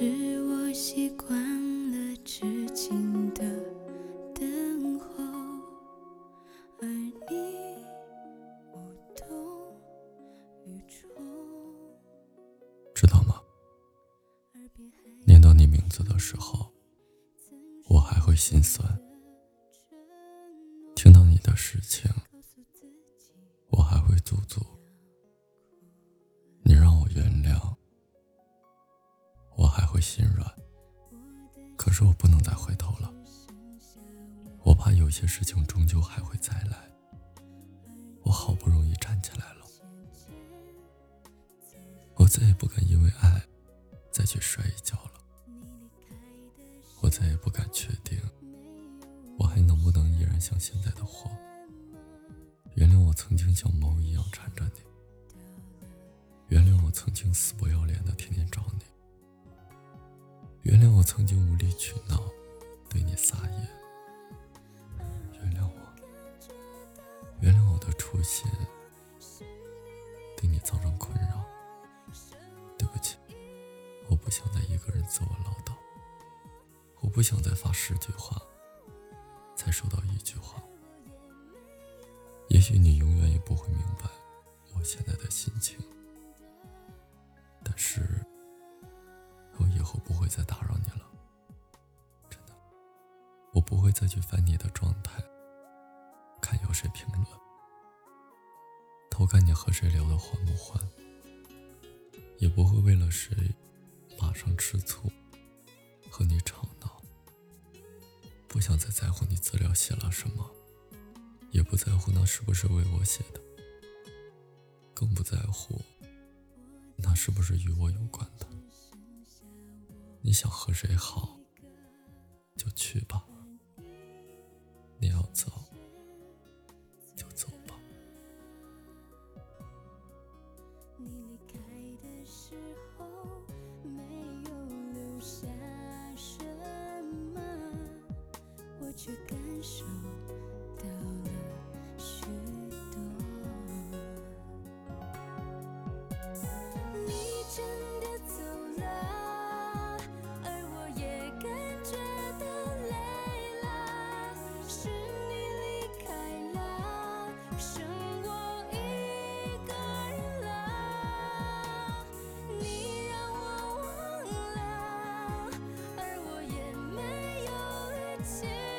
是我习惯了痴情的等候，而你无动于衷。知道吗？念到你名字的时候，我还会心酸；听到你的事情，我还会驻足。心软，可是我不能再回头了。我怕有些事情终究还会再来。我好不容易站起来了，我再也不敢因为爱再去摔一跤了。我再也不敢确定，我还能不能依然像现在的我。原谅我曾经像猫一样缠着你，原谅我曾经死不要脸的天天找你。原谅我曾经无理取闹，对你撒野。原谅我，原谅我的初心，对你造成困扰。对不起，我不想再一个人自我唠叨。我不想再发十句话，才收到一句话。也许你永远也不会明白我现在的心情，但是。以后不会再打扰你了，真的，我不会再去翻你的状态，看有谁评论，偷看你和谁聊的欢不欢，也不会为了谁马上吃醋和你吵闹，不想再在乎你资料写了什么，也不在乎那是不是为我写的，更不在乎那是不是与我有关。你想和谁好，就去吧。你要走，就走吧。你离开的时候，没有留下什么，我却感受到真